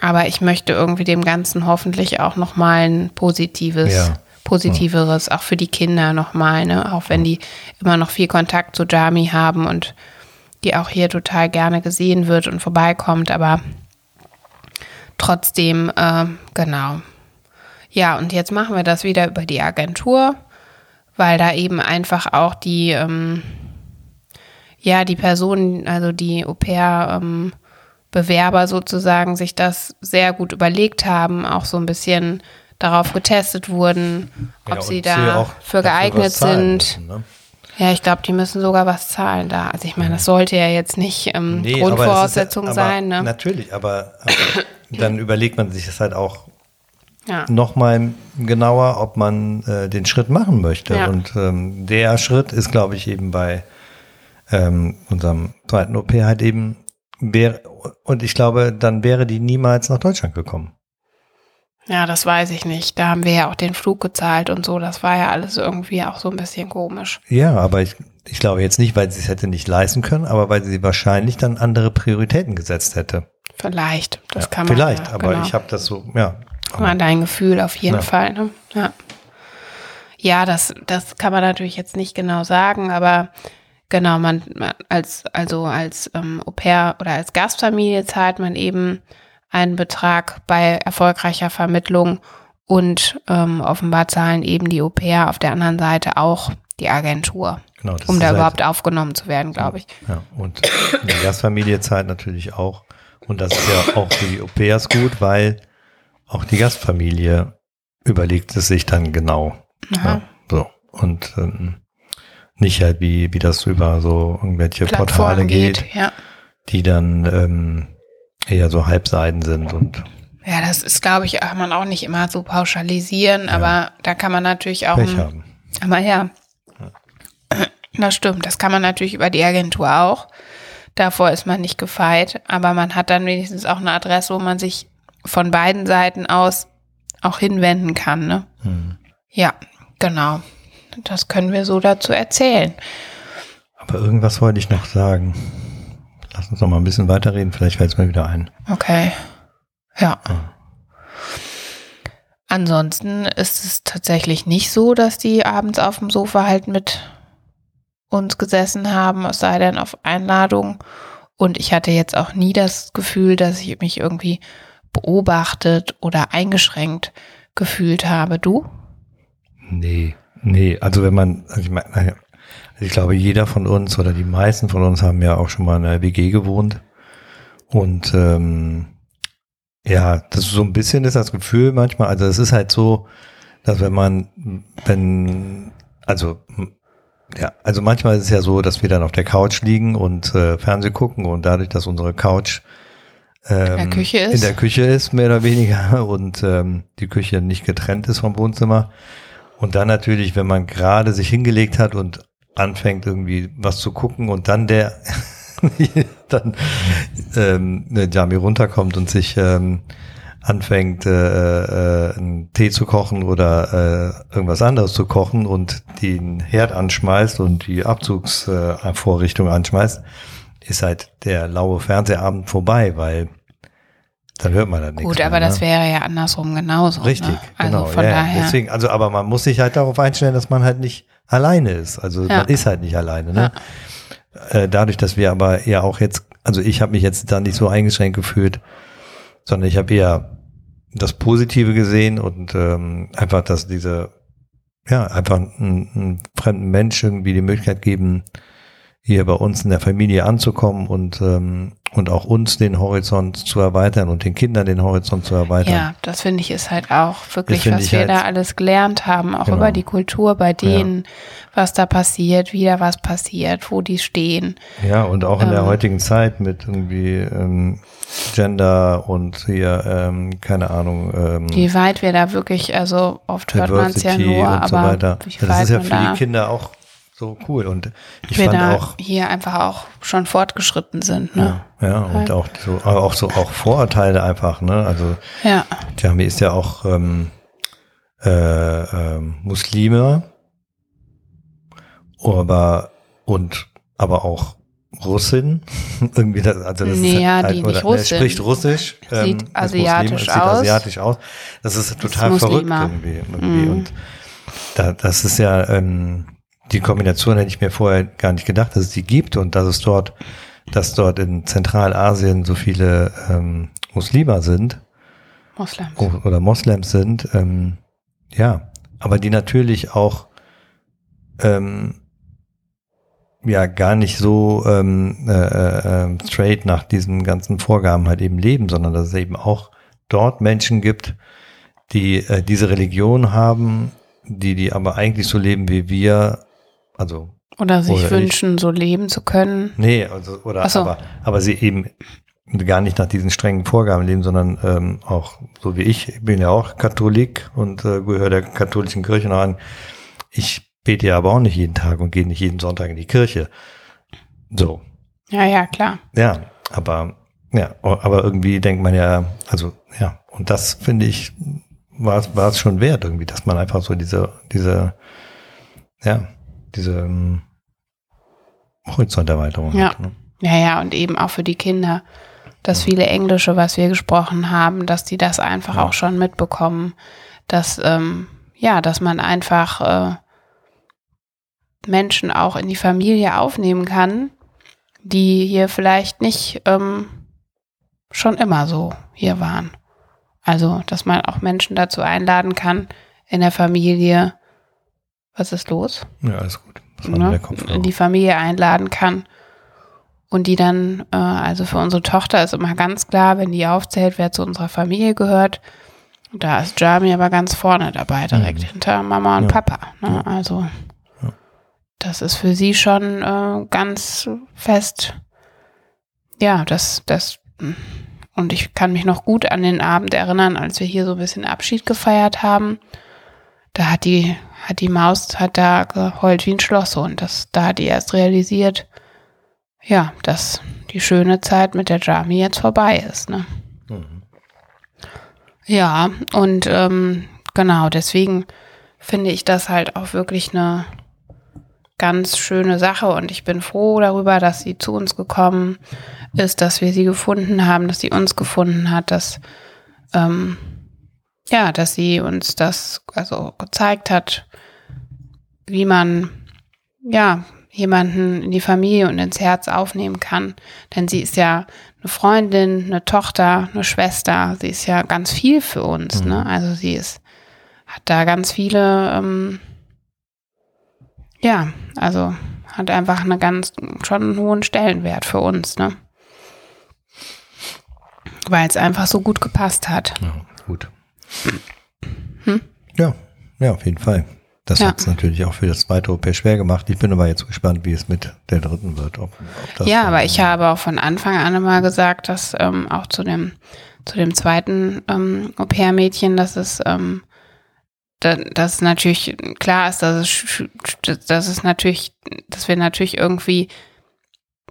aber ich möchte irgendwie dem Ganzen hoffentlich auch nochmal ein positives, Ja. positiveres, auch für die Kinder nochmal, ne? Auch wenn die immer noch viel Kontakt zu Jami haben und die auch hier total gerne gesehen wird und vorbeikommt, aber trotzdem, ähm, genau. Ja, und jetzt machen wir das wieder über die Agentur, weil da eben einfach auch die, ähm, ja, die Personen, also die Au-pair, ähm, Bewerber sozusagen sich das sehr gut überlegt haben, auch so ein bisschen darauf getestet wurden, ob Ja, sie da für geeignet sind. müssen, ne? Ja, ich glaube, die müssen sogar was zahlen da. Also ich meine, das sollte ja jetzt nicht ähm, Nee, ja- Grundvoraussetzung aber sein. Ne? Natürlich, aber, aber dann überlegt man sich das halt auch Ja. nochmal genauer, ob man äh, den Schritt machen möchte. Ja. Und ähm, der Schritt ist, glaube ich, eben bei ähm, unserem zweiten OP halt eben, wäre, und ich glaube, dann wäre die niemals nach Deutschland gekommen. ja, das weiß ich nicht. Da haben wir ja auch den Flug gezahlt und so. Das war ja alles irgendwie auch so ein bisschen komisch. Ja, aber ich, ich glaube jetzt nicht, weil sie es hätte nicht leisten können, aber weil sie wahrscheinlich dann andere Prioritäten gesetzt hätte. Vielleicht. Das Ja, kann man. Vielleicht, ja, aber genau. ich habe das so, ja. War dein Gefühl auf jeden Ja. Fall. Ne? Ja, ja das, das kann man natürlich jetzt nicht genau sagen, aber genau, man, man als, also als ähm, Au pair oder als Gastfamilie zahlt man eben einen Betrag bei erfolgreicher Vermittlung und ähm, offenbar zahlen eben die Au pair auf der anderen Seite auch die Agentur, Genau, um da halt- überhaupt aufgenommen zu werden, glaube ich. Ja, und die Gastfamilie zahlt natürlich auch. Und das ist ja auch für die Au-pairs gut, weil auch die Gastfamilie überlegt es sich dann genau. Ja, so. Und ähm, nicht halt wie, wie das über so irgendwelche Portale Plattformen geht, geht. Ja. die dann ähm, eher so Halbseiten sind und ja, das ist, glaube ich, kann man auch nicht immer so pauschalisieren, aber da kann man natürlich auch. Pech haben. Aber ja, das stimmt. Das kann man natürlich über die Agentur auch. Davor ist man nicht gefeit, aber man hat dann wenigstens auch eine Adresse, wo man sich von beiden Seiten aus auch hinwenden kann. Ne? Hm. Ja, genau. Das können wir so dazu erzählen. Aber irgendwas wollte ich noch sagen. Lass uns noch mal ein bisschen weiterreden, vielleicht fällt es mir wieder ein. Okay. Ja. Ansonsten ist es tatsächlich nicht so, dass die abends auf dem Sofa halt mit uns gesessen haben, es sei denn auf Einladung. Und ich hatte jetzt auch nie das Gefühl, dass ich mich irgendwie beobachtet oder eingeschränkt gefühlt habe. Du? Nee, nee, also wenn man, also ich, meine, also ich glaube, jeder von uns oder die meisten von uns haben ja auch schon mal in einer WG gewohnt. Und ähm, ja, das ist so ein bisschen ist das Gefühl manchmal, also es ist halt so, dass wenn man, wenn, also ja, also manchmal ist es ja so, dass wir dann auf der Couch liegen und äh, Fernseh gucken und dadurch, dass unsere Couch ähm, der Küche ist. in der Küche ist, mehr oder weniger, und ähm, die Küche nicht getrennt ist vom Wohnzimmer. Und dann natürlich, wenn man gerade sich hingelegt hat und anfängt irgendwie was zu gucken und dann der dann ähm, der Jami runterkommt und sich ähm, anfängt, äh, äh, einen Tee zu kochen oder äh, irgendwas anderes zu kochen und den Herd anschmeißt und die Abzugsvorrichtung äh, anschmeißt, ist halt der laue Fernsehabend vorbei, weil dann hört man dann nichts. Gut, mehr, aber ne? das wäre ja andersrum genauso. Richtig, ne? Also genau. von ja, ja. daher. Deswegen, also, aber man muss sich halt darauf einstellen, dass man halt nicht alleine ist. Also Ja. man ist halt nicht alleine. Ne? Äh, dadurch, dass wir aber ja auch jetzt, also ich habe mich jetzt da nicht so eingeschränkt gefühlt, sondern ich habe eher das Positive gesehen und ähm, einfach, dass diese, ja, einfach einen, einen fremden Menschen irgendwie die Möglichkeit geben, hier bei uns in der Familie anzukommen und, ähm, und auch uns den Horizont zu erweitern und den Kindern den Horizont zu erweitern. Ja, das finde ich ist halt auch wirklich, was wir halt- da alles gelernt haben, auch Genau. über die Kultur bei denen, was da passiert, wie da was passiert, wo die stehen. Ja, und auch in der Ähm. heutigen Zeit mit irgendwie ähm, Gender und hier, ähm, keine Ahnung, ähm, Wie weit wir da wirklich, also oft hört man es ja nur, und so aber weiter. wie Das weit ist ja für da, die Kinder auch so cool. Und ich wir fand da auch, hier einfach auch schon fortgeschritten sind. Ne? ja, ja, und auch so, auch so auch Vorurteile einfach, ne? Also Ja, Jami ist ja auch ähm, äh, ähm, Muslime, aber und aber auch Russin. Irgendwie das, also das Nee, ist ja, halt, die nicht oder, ne, Russin. spricht Russisch. ähm, Sieht ist asiatisch Muslim, Sieht aus. asiatisch aus. Das ist total verrückt Muslima. irgendwie. irgendwie. Mhm. Und da, das ist ja ähm, die Kombination hätte ich mir vorher gar nicht gedacht, dass es die gibt und dass es dort, dass dort in Zentralasien so viele ähm, Muslime sind Moslems. oder Moslems sind, ähm, ja, aber die natürlich auch ähm, ja gar nicht so ähm, äh, äh, ähm, straight nach diesen ganzen Vorgaben halt eben leben, sondern dass es eben auch dort Menschen gibt, die äh, diese Religion haben, die die aber eigentlich so leben wie wir, also Oder sich Oder ich. wünschen, so leben zu können. Nee, also, oder so. aber, aber sie eben gar nicht nach diesen strengen Vorgaben leben, sondern ähm, auch so wie ich, ich bin ja auch Katholik und äh, gehöre der katholischen Kirche noch an. Ich bete ja aber auch nicht jeden Tag und gehe nicht jeden Sonntag in die Kirche. So, Ja, ja, klar. ja, aber ja, aber irgendwie denkt man ja, also ja, und das finde ich war es war es schon wert irgendwie, dass man einfach so diese diese ja diese ähm, Horizonterweiterung Ja. hat. Ne? Ja, ja, und eben auch für die Kinder. Das viele Englische, was wir gesprochen haben, dass die das einfach Ja. auch schon mitbekommen, dass, ähm, ja, dass man einfach äh, Menschen auch in die Familie aufnehmen kann, die hier vielleicht nicht ähm, schon immer so hier waren. Also, dass man auch Menschen dazu einladen kann, in der Familie, was ist los? Ja, alles gut. Ne, die Familie einladen kann. Und die dann, äh, also für unsere Tochter ist immer ganz klar, wenn die aufzählt, wer zu unserer Familie gehört, Da ist Jeremy aber ganz vorne dabei, direkt Mhm. hinter Mama und Ja. Papa. Ne? Also das ist für sie schon äh, ganz fest. Ja, das, das, und ich kann mich noch gut an den Abend erinnern, als wir hier so ein bisschen Abschied gefeiert haben. Da hat die, hat die Maus, hat da geheult wie ein Schlosshund. Das, da hat die erst realisiert, ja, dass die schöne Zeit mit der Jami jetzt vorbei ist, ne? Mhm. Ja, und ähm, genau, deswegen finde ich das halt auch wirklich eine ganz schöne Sache und ich bin froh darüber, dass sie zu uns gekommen ist, dass wir sie gefunden haben, dass sie uns gefunden hat, dass ähm, ja, dass sie uns das also gezeigt hat, wie man ja jemanden in die Familie und ins Herz aufnehmen kann, denn sie ist ja eine Freundin, eine Tochter, eine Schwester, sie ist ja ganz viel für uns, Mhm. ne? Also sie ist hat da ganz viele ähm, ja, also hat einfach eine ganz schon einen hohen Stellenwert für uns, ne? Weil es einfach so gut gepasst hat. Ja, gut. Hm? Ja, ja, auf jeden Fall. Das Ja. hat es natürlich auch für das zweite OP schwer gemacht. Ich bin aber jetzt gespannt, wie es mit der dritten wird. Ob, ob das ja, aber ich habe auch von Anfang an immer gesagt, dass ähm, auch zu dem, zu dem zweiten ähm, Au-pair-Mädchen, dass es, ähm, da, dass natürlich klar ist, dass es, dass es natürlich, dass wir natürlich irgendwie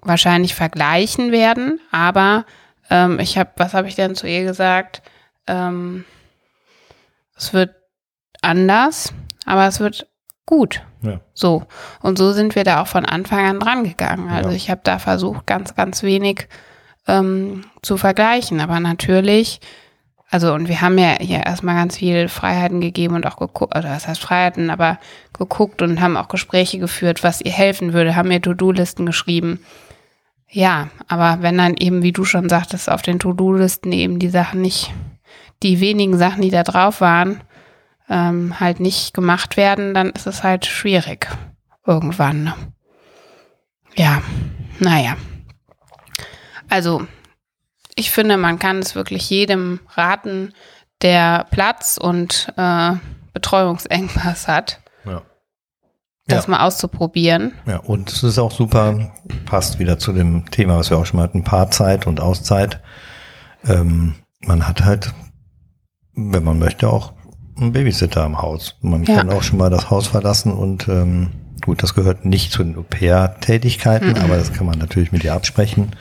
wahrscheinlich vergleichen werden, aber ähm, ich habe, was habe ich denn zu ihr gesagt? Ähm, es wird anders, aber es wird gut. Ja. So. Und so sind wir da auch von Anfang an dran gegangen. Also Ja. ich habe da versucht, ganz, ganz wenig ähm, zu vergleichen. Aber natürlich, also und wir haben ja hier erstmal ganz viel Freiheiten gegeben und auch geguckt, oder was heißt Freiheiten, aber geguckt und haben auch Gespräche geführt, was ihr helfen würde, haben mir To-Do-Listen geschrieben. Ja, aber wenn dann eben, wie du schon sagtest, auf den To-Do-Listen eben die Sachen nicht, die wenigen Sachen, die da drauf waren, ähm, halt nicht gemacht werden, dann ist es halt schwierig irgendwann. Ja, naja. Also, ich finde, man kann es wirklich jedem raten, der Platz und äh, Betreuungsengpass hat, Ja. das Ja. mal auszuprobieren. Ja, und es ist auch super, passt wieder zu dem Thema, was wir auch schon mal hatten, Paarzeit und Auszeit. Ähm, man hat halt, wenn man möchte, auch einen Babysitter im Haus. Man Ja. kann auch schon mal das Haus verlassen und ähm, gut, das gehört nicht zu den Au-pair-Tätigkeiten, Mhm. aber das kann man natürlich mit ihr absprechen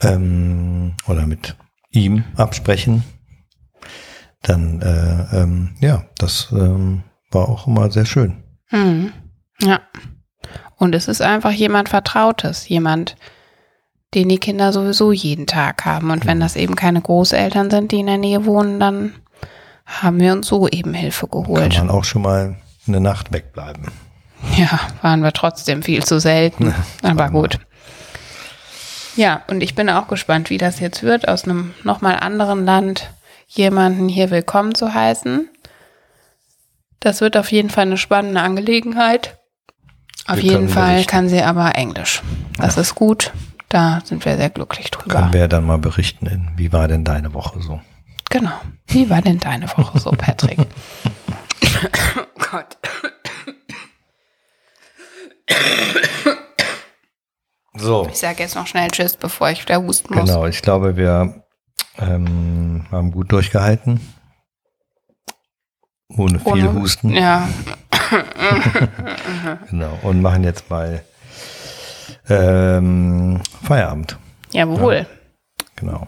ähm, oder mit ihm absprechen. Dann, äh, ähm, ja, das ähm, war auch immer sehr schön. Mhm. Ja. Und es ist einfach jemand Vertrautes, jemand, den die Kinder sowieso jeden Tag haben. Und wenn das eben keine Großeltern sind, die in der Nähe wohnen, dann haben wir uns so eben Hilfe Kann geholt. man auch schon mal eine Nacht wegbleiben. Ja, waren wir trotzdem viel zu selten. Aber gut. Ja, und ich bin auch gespannt, wie das jetzt wird, aus einem nochmal anderen Land jemanden hier willkommen zu heißen. Das wird auf jeden Fall eine spannende Angelegenheit. Auf Wir jeden Fall kann sie aber Englisch. Das ist gut. Da sind wir sehr glücklich drüber. Können wir dann mal berichten, in, wie war denn deine Woche so? Genau. Wie war denn deine Woche so, Patrick? oh Gott. So, Ich sage jetzt noch schnell Tschüss, bevor ich wieder husten muss. genau. Ich glaube, wir ähm, haben gut durchgehalten. Ohne viel Ohne- Husten. Ja, Genau. Und machen jetzt mal ähm, Feierabend. jawohl. Genau.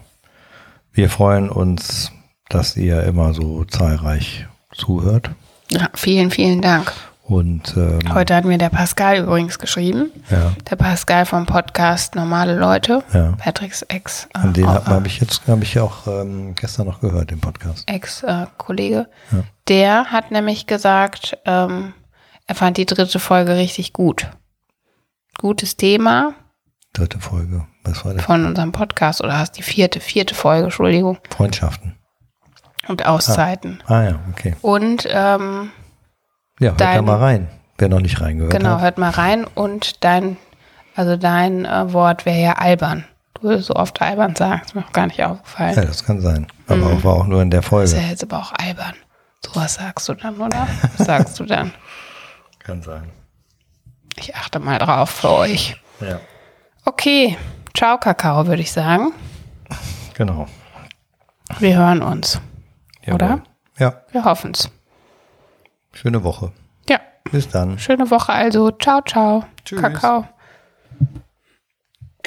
Wir freuen uns, dass ihr immer so zahlreich zuhört. Ja, vielen, vielen Dank. Und ähm, Heute hat mir der Pascal übrigens geschrieben. ja, Der Pascal vom Podcast Normale Leute. ja. Patricks Ex, äh, An den äh, habe ich jetzt, habe ich ja auch ähm, gestern noch gehört, den Podcast. Ex-Kollege. Ja. Der hat nämlich gesagt, ähm, er fand die dritte Folge richtig gut. Gutes Thema Dritte Folge. Was war das? von unserem Podcast oder hast die vierte, vierte Folge, Entschuldigung. Freundschaften. Und Auszeiten. Ah ja, okay. Und ähm, Ja, hört da Dein- mal rein. Wer noch nicht reingehört genau, hat. hört mal rein. Und dein, also dein äh, Wort wäre ja albern. Du so oft albern sagst. Ist mir auch gar nicht aufgefallen. Ja, das kann sein. Aber Mhm. auch, war auch nur in der Das ist ja Folge. jetzt aber auch albern. Sowas sagst du dann, oder? Was sagst du dann? Kann sein. Ich achte mal drauf für euch. Ja. Okay, ciao Kakao, würde ich sagen. Genau. Wir hören uns. Oder? Jawohl. Ja, Wir hoffen's. schöne Woche. Ja, Bis dann. schöne Woche also. Ciao, ciao. Tschüss. Kakao.